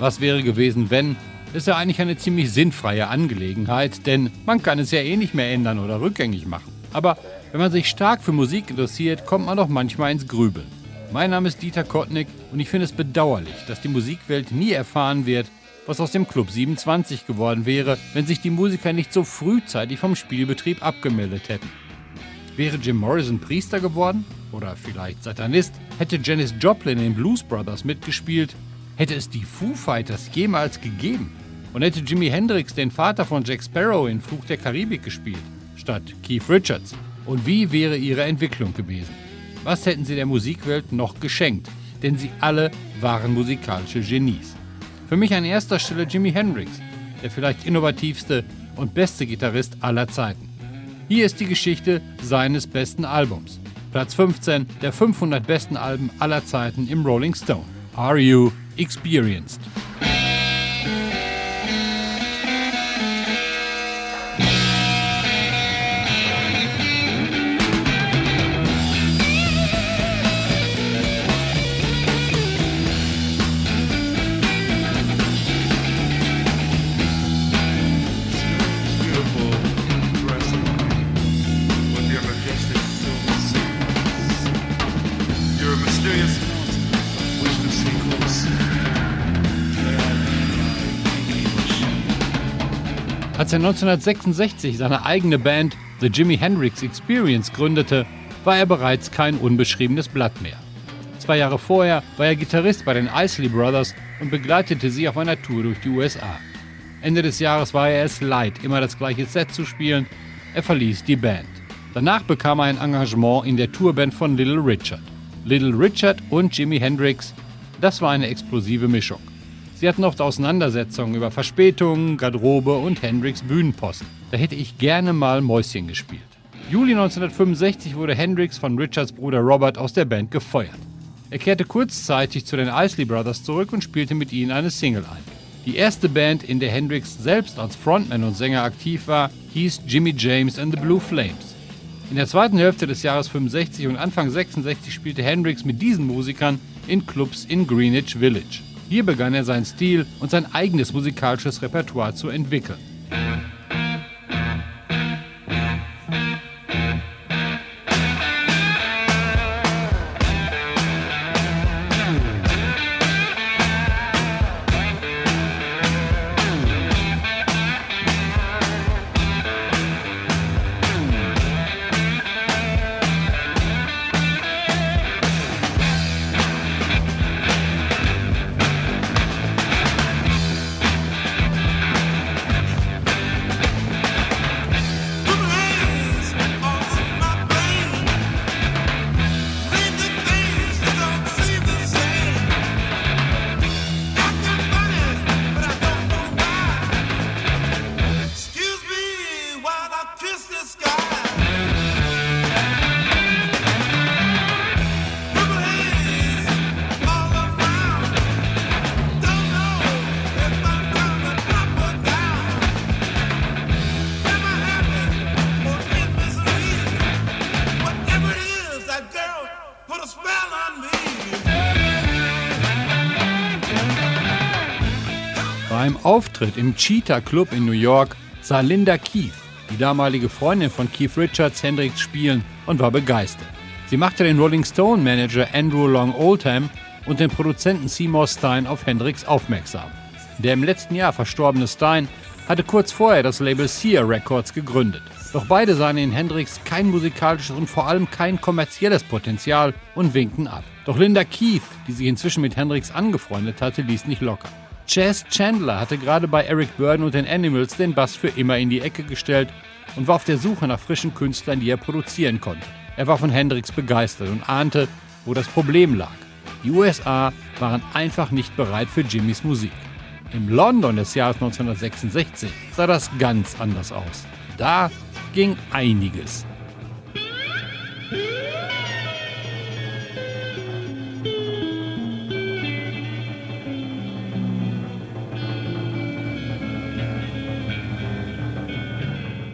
Was wäre gewesen, wenn, ist ja eigentlich eine ziemlich sinnfreie Angelegenheit, denn man kann es ja eh nicht mehr ändern oder rückgängig machen. Aber wenn man sich stark für Musik interessiert, kommt man doch manchmal ins Grübeln. Mein Name ist Dieter Kottnick und ich finde es bedauerlich, dass die Musikwelt nie erfahren wird, was aus dem Club 27 geworden wäre, wenn sich die Musiker nicht so frühzeitig vom Spielbetrieb abgemeldet hätten. Wäre Jim Morrison Priester geworden? Oder vielleicht Satanist? Hätte Janis Joplin in Blues Brothers mitgespielt? Hätte es die Foo Fighters jemals gegeben? Und hätte Jimi Hendrix den Vater von Jack Sparrow in Fluch der Karibik gespielt, statt Keith Richards? Und wie wäre ihre Entwicklung gewesen? Was hätten sie der Musikwelt noch geschenkt? Denn sie alle waren musikalische Genies. Für mich an erster Stelle Jimi Hendrix, der vielleicht innovativste und beste Gitarrist aller Zeiten. Hier ist die Geschichte seines besten Albums. Platz 15 der 500 besten Alben aller Zeiten im Rolling Stone. Are You Experienced? Als er 1966 seine eigene Band The Jimi Hendrix Experience gründete, war er bereits kein unbeschriebenes Blatt mehr. Zwei Jahre vorher war er Gitarrist bei den Isley Brothers und begleitete sie auf einer Tour durch die USA. Ende des Jahres war er es leid, immer das gleiche Set zu spielen. Er verließ die Band. Danach bekam er ein Engagement in der Tourband von Little Richard. Little Richard und Jimi Hendrix, das war eine explosive Mischung. Sie hatten oft Auseinandersetzungen über Verspätungen, Garderobe und Hendrix Bühnenposten. Da hätte ich gerne mal Mäuschen gespielt. Juli 1965 wurde Hendrix von Richards Bruder Robert aus der Band gefeuert. Er kehrte kurzzeitig zu den Isley Brothers zurück und spielte mit ihnen eine Single ein. Die erste Band, in der Hendrix selbst als Frontman und Sänger aktiv war, hieß Jimmy James and the Blue Flames. In der zweiten Hälfte des Jahres 65 und Anfang 66 spielte Hendrix mit diesen Musikern in Clubs in Greenwich Village. Hier begann er seinen Stil und sein eigenes musikalisches Repertoire zu entwickeln. Auftritt im Cheetah Club in New York sah Linda Keith, die damalige Freundin von Keith Richards, Hendrix spielen und war begeistert. Sie machte den Rolling Stone Manager Andrew Long Oldham und den Produzenten Seymour Stein auf Hendrix aufmerksam. Der im letzten Jahr verstorbene Stein hatte kurz vorher das Label Sear Records gegründet. Doch beide sahen in Hendrix kein musikalisches und vor allem kein kommerzielles Potenzial und winkten ab. Doch Linda Keith, die sich inzwischen mit Hendrix angefreundet hatte, ließ nicht locker. Chas Chandler hatte gerade bei Eric Burden und den Animals den Bass für immer in die Ecke gestellt und war auf der Suche nach frischen Künstlern, die er produzieren konnte. Er war von Hendrix begeistert und ahnte, wo das Problem lag. Die USA waren einfach nicht bereit für Jimmys Musik. Im London des Jahres 1966 sah das ganz anders aus. Da ging einiges.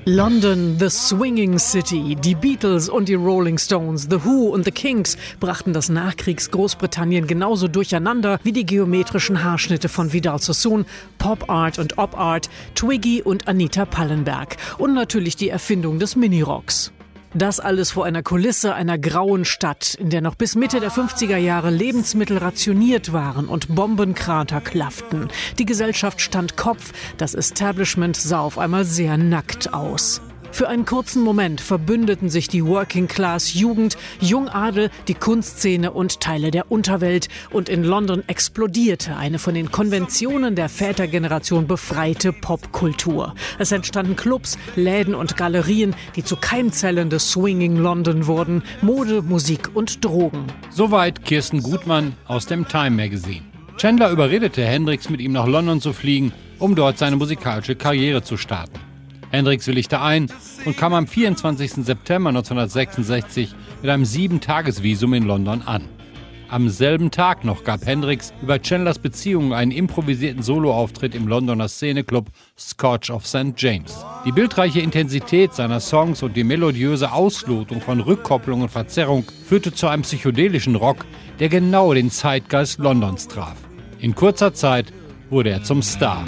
London, the swinging city. Die Beatles und die Rolling Stones, The Who und The Kings brachten das Nachkriegs-Großbritannien genauso durcheinander wie die geometrischen Haarschnitte von Vidal Sassoon, Pop Art und Op Art, Twiggy und Anita Pallenberg und natürlich die Erfindung des Minirocks. Das alles vor einer Kulisse einer grauen Stadt, in der noch bis Mitte der 50er Jahre Lebensmittel rationiert waren und Bombenkrater klafften. Die Gesellschaft stand Kopf, das Establishment sah auf einmal sehr nackt aus. Für einen kurzen Moment verbündeten sich die Working Class Jugend, Jungadel, die Kunstszene und Teile der Unterwelt und in London explodierte eine von den Konventionen der Vätergeneration befreite Popkultur. Es entstanden Clubs, Läden und Galerien, die zu Keimzellen des Swinging London wurden, Mode, Musik und Drogen. Soweit Kirsten Gutmann aus dem Time Magazine. Chandler überredete Hendrix, mit ihm nach London zu fliegen, um dort seine musikalische Karriere zu starten. Hendrix willigte ein und kam am 24. September 1966 mit einem Sieben-Tages-Visum in London an. Am selben Tag noch gab Hendrix über Chandlers Beziehungen einen improvisierten Soloauftritt im Londoner Szeneclub Scotch of St. James. Die bildreiche Intensität seiner Songs und die melodiöse Auslotung von Rückkopplung und Verzerrung führte zu einem psychedelischen Rock, der genau den Zeitgeist Londons traf. In kurzer Zeit wurde er zum Star.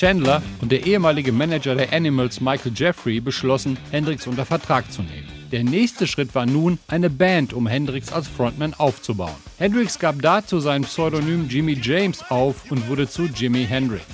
Chandler und der ehemalige Manager der Animals Michael Jeffrey beschlossen, Hendrix unter Vertrag zu nehmen. Der nächste Schritt war nun, eine Band um Hendrix als Frontman aufzubauen. Hendrix gab dazu sein Pseudonym Jimmy James auf und wurde zu Jimi Hendrix.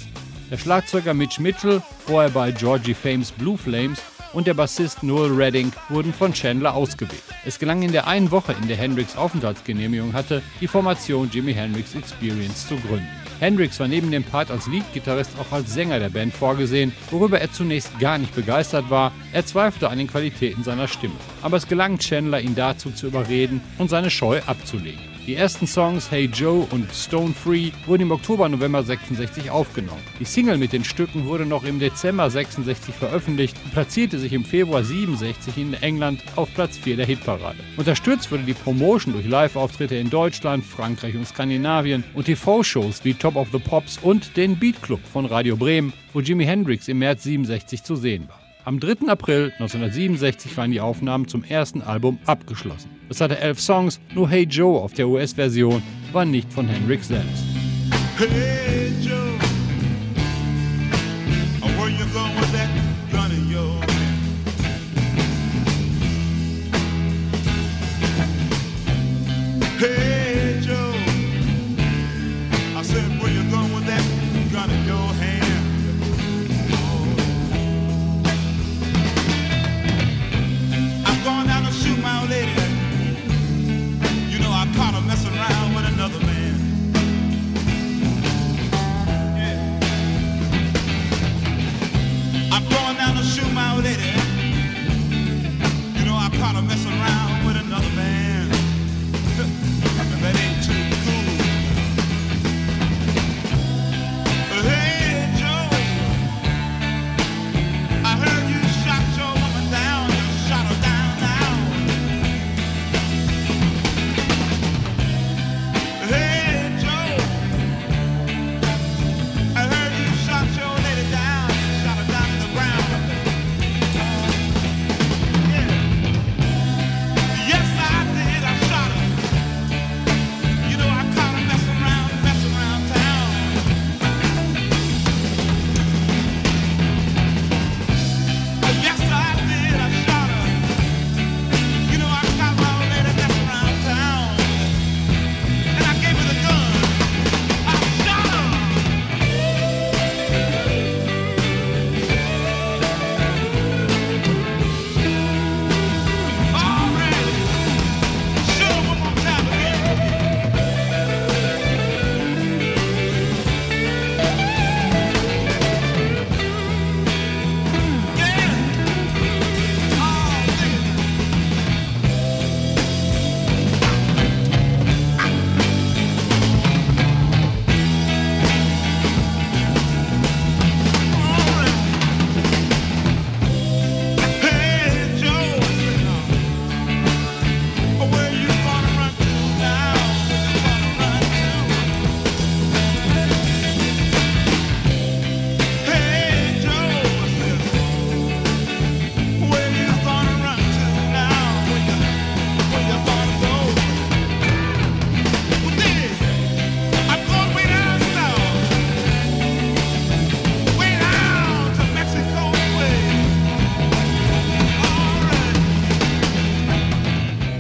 Der Schlagzeuger Mitch Mitchell, vorher bei Georgie Fames Blue Flames, und der Bassist Noel Redding wurden von Chandler ausgewählt. Es gelang in der einen Woche, in der Hendrix Aufenthaltsgenehmigung hatte, die Formation Jimi Hendrix Experience zu gründen. Hendrix war neben dem Part als Leadgitarrist auch als Sänger der Band vorgesehen, worüber er zunächst gar nicht begeistert war. Er zweifelte an den Qualitäten seiner Stimme. Aber es gelang Chandler, ihn dazu zu überreden und seine Scheu abzulegen. Die ersten Songs Hey Joe und Stone Free wurden im Oktober, November 66 aufgenommen. Die Single mit den Stücken wurde noch im Dezember 66 veröffentlicht und platzierte sich im Februar 67 in England auf Platz 4 der Hitparade. Unterstützt wurde die Promotion durch Live-Auftritte in Deutschland, Frankreich und Skandinavien und TV-Shows wie Top of the Pops und den Beat Club von Radio Bremen, wo Jimi Hendrix im März 67 zu sehen war. Am 3. April 1967 waren die Aufnahmen zum ersten Album abgeschlossen. Es hatte elf Songs, nur Hey Joe auf der US-Version war nicht von Hendrix selbst. Hey Joe,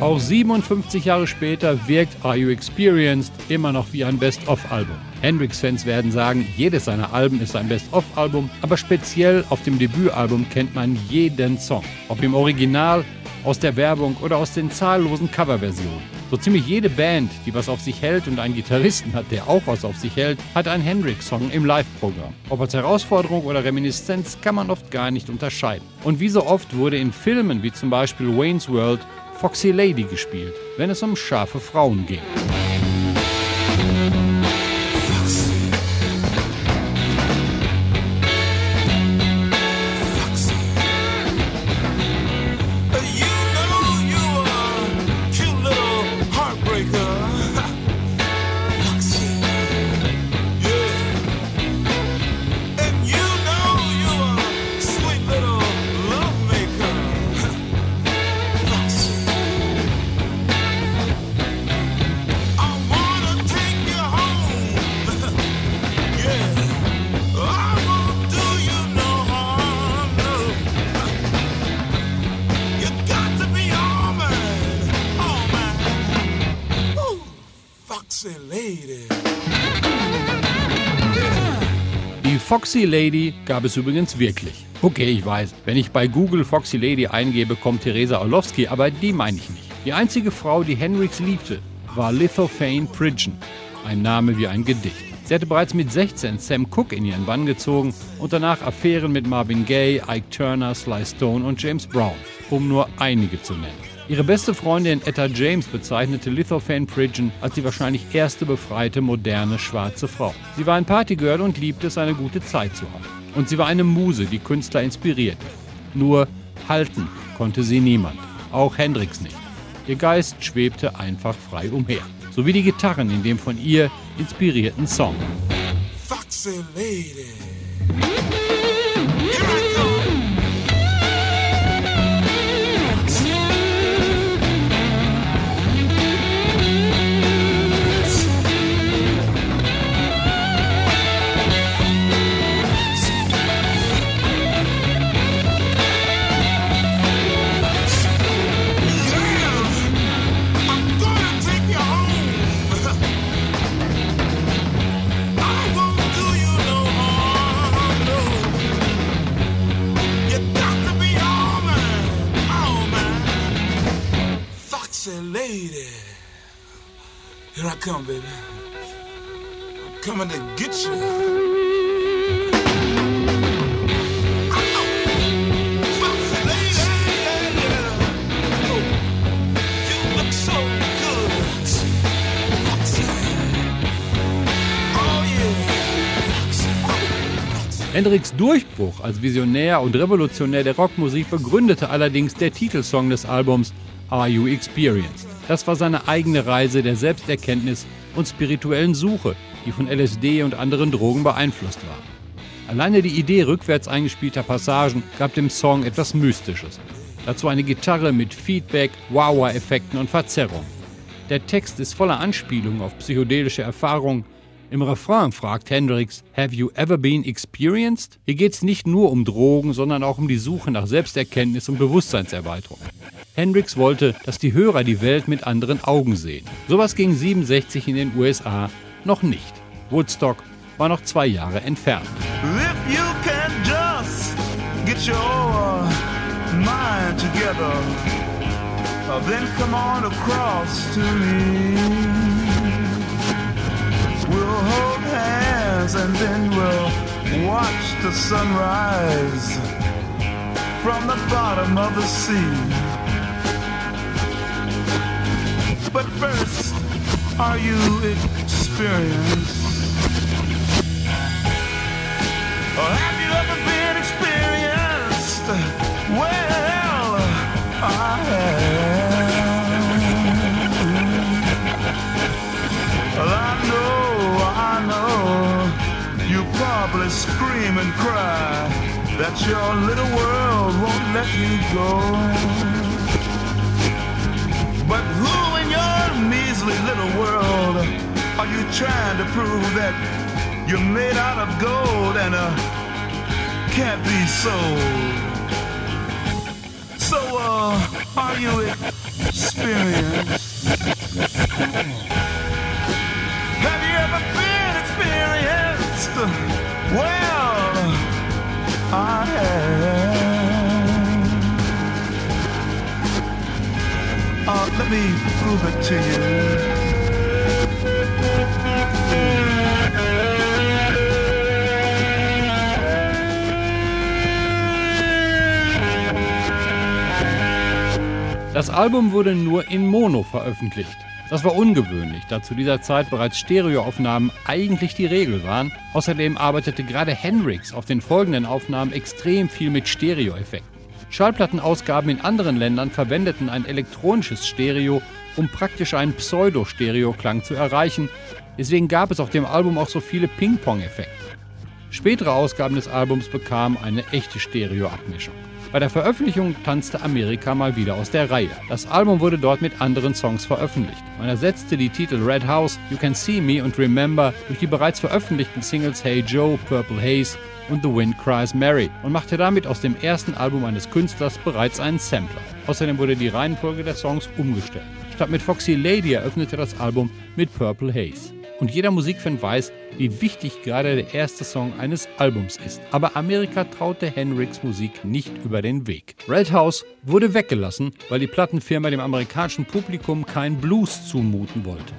Auch 57 Jahre später wirkt Are You Experienced immer noch wie ein Best-of-Album. Hendrix-Fans werden sagen, jedes seiner Alben ist ein Best-of-Album, aber speziell auf dem Debütalbum kennt man jeden Song. Ob im Original, aus der Werbung oder aus den zahllosen Coverversionen. So ziemlich jede Band, die was auf sich hält und einen Gitarristen hat, der auch was auf sich hält, hat einen Hendrix-Song im Live-Programm. Ob als Herausforderung oder Reminiszenz kann man oft gar nicht unterscheiden. Und wie so oft wurde in Filmen wie zum Beispiel Wayne's World Foxy Lady gespielt, wenn es um scharfe Frauen ging. Foxy Lady gab es übrigens wirklich. Okay, ich weiß, wenn ich bei Google Foxy Lady eingebe, kommt Theresa Orlowski, aber die meine ich nicht. Die einzige Frau, die Hendrix liebte, war Lithophane Pridgeon. Ein Name wie ein Gedicht. Sie hatte bereits mit 16 Sam Cooke in ihren Bann gezogen und danach Affären mit Marvin Gaye, Ike Turner, Sly Stone und James Brown, um nur einige zu nennen. Ihre beste Freundin Etta James bezeichnete Lithophane Pridgeon als die wahrscheinlich erste befreite moderne schwarze Frau. Sie war ein Partygirl und liebte es, eine gute Zeit zu haben. Und sie war eine Muse, die Künstler inspirierte. Nur halten konnte sie niemand, auch Hendrix nicht. Ihr Geist schwebte einfach frei umher, so wie die Gitarren in dem von ihr inspirierten Song. Foxy lady. Hendricks Durchbruch als Visionär und Revolutionär der Rockmusik begründete allerdings der Titelsong des Albums Are You Experienced? Das war seine eigene Reise der Selbsterkenntnis und spirituellen Suche, die von LSD und anderen Drogen beeinflusst war. Alleine die Idee rückwärts eingespielter Passagen gab dem Song etwas Mystisches. Dazu eine Gitarre mit Feedback, Wah-Wah-Effekten und Verzerrung. Der Text ist voller Anspielungen auf psychedelische Erfahrungen. Im Refrain fragt Hendrix, Have you ever been experienced? Hier geht es nicht nur um Drogen, sondern auch um die Suche nach Selbsterkenntnis und Bewusstseinserweiterung. Hendrix wollte, dass die Hörer die Welt mit anderen Augen sehen. Sowas ging 67 in den USA noch nicht. Woodstock war noch zwei Jahre entfernt. Together, then come on across to me. We'll hold hands and then we'll watch the sunrise from the bottom of the sea. But first, are you experienced? Or that your little world won't let you go. But who in your measly little world are you trying to prove that you're made out of gold and uh, can't be sold? So, uh, Are you experienced? Have you ever been experienced? Well, Have. Uh, let me prove it to you. Das Album wurde nur in Mono veröffentlicht. Das war ungewöhnlich, da zu dieser Zeit bereits Stereoaufnahmen eigentlich die Regel waren. Außerdem arbeitete gerade Hendrix auf den folgenden Aufnahmen extrem viel mit Stereoeffekten. Schallplattenausgaben in anderen Ländern verwendeten ein elektronisches Stereo, um praktisch einen Pseudo-Stereo-Klang zu erreichen. Deswegen gab es auf dem Album auch so viele Ping-Pong-Effekte. Spätere Ausgaben des Albums bekamen eine echte Stereo-Abmischung. Bei der Veröffentlichung tanzte Amerika mal wieder aus der Reihe. Das Album wurde dort mit anderen Songs veröffentlicht. Man ersetzte die Titel Red House, You Can See Me und Remember durch die bereits veröffentlichten Singles Hey Joe, Purple Haze und The Wind Cries Mary und machte damit aus dem ersten Album eines Künstlers bereits einen Sampler. Außerdem wurde die Reihenfolge der Songs umgestellt. Statt mit Foxy Lady eröffnete das Album mit Purple Haze. Und jeder Musikfan weiß, wie wichtig gerade der erste Song eines Albums ist. Aber Amerika traute Hendrix Musik nicht über den Weg. Red House wurde weggelassen, weil die Plattenfirma dem amerikanischen Publikum kein Blues zumuten wollte.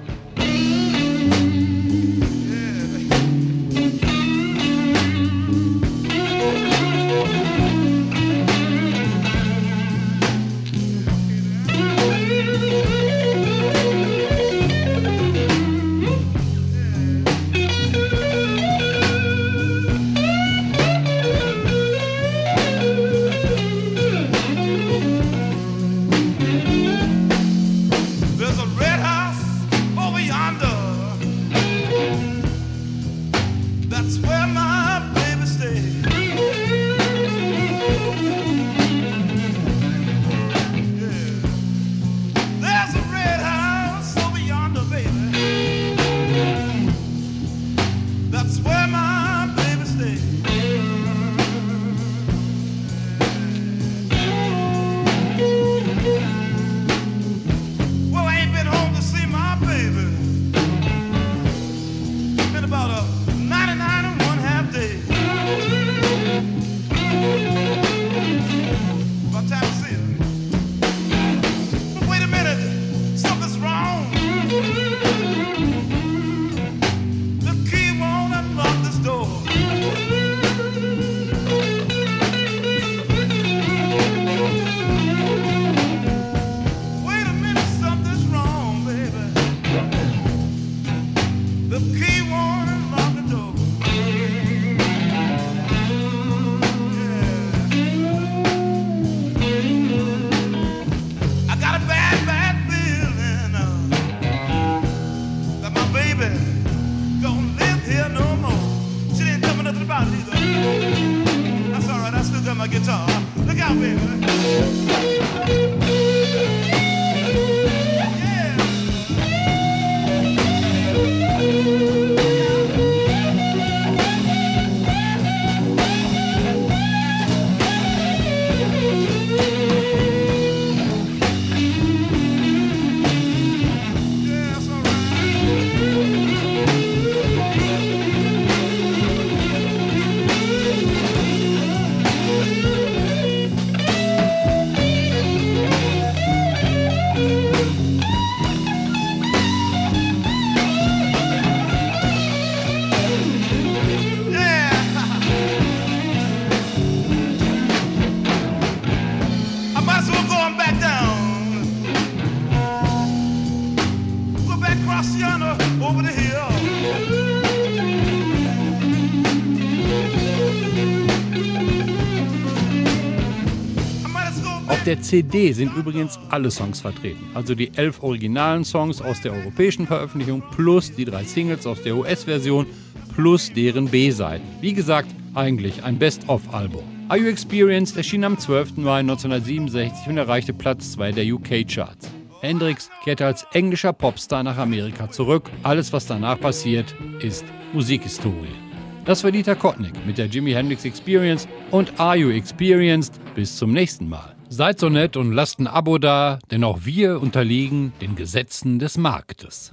Der CD sind übrigens alle Songs vertreten. Also die elf originalen Songs aus der europäischen Veröffentlichung plus die drei Singles aus der US-Version plus deren B-Seiten. Wie gesagt, eigentlich ein Best-of-Album. Are You Experienced erschien am 12. Mai 1967 und erreichte Platz 2 der UK-Charts. Hendrix kehrte als englischer Popstar nach Amerika zurück. Alles, was danach passiert, ist Musikhistorie. Das war Dieter Kottnick mit der Jimi Hendrix Experience und Are You Experienced? Bis zum nächsten Mal. Seid so nett und lasst ein Abo da, denn auch wir unterliegen den Gesetzen des Marktes.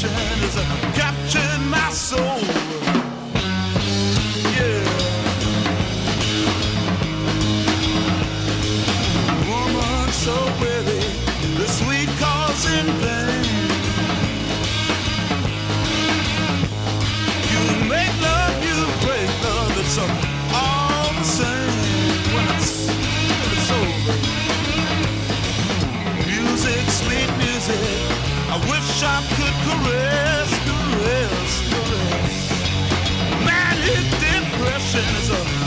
passion is a sinners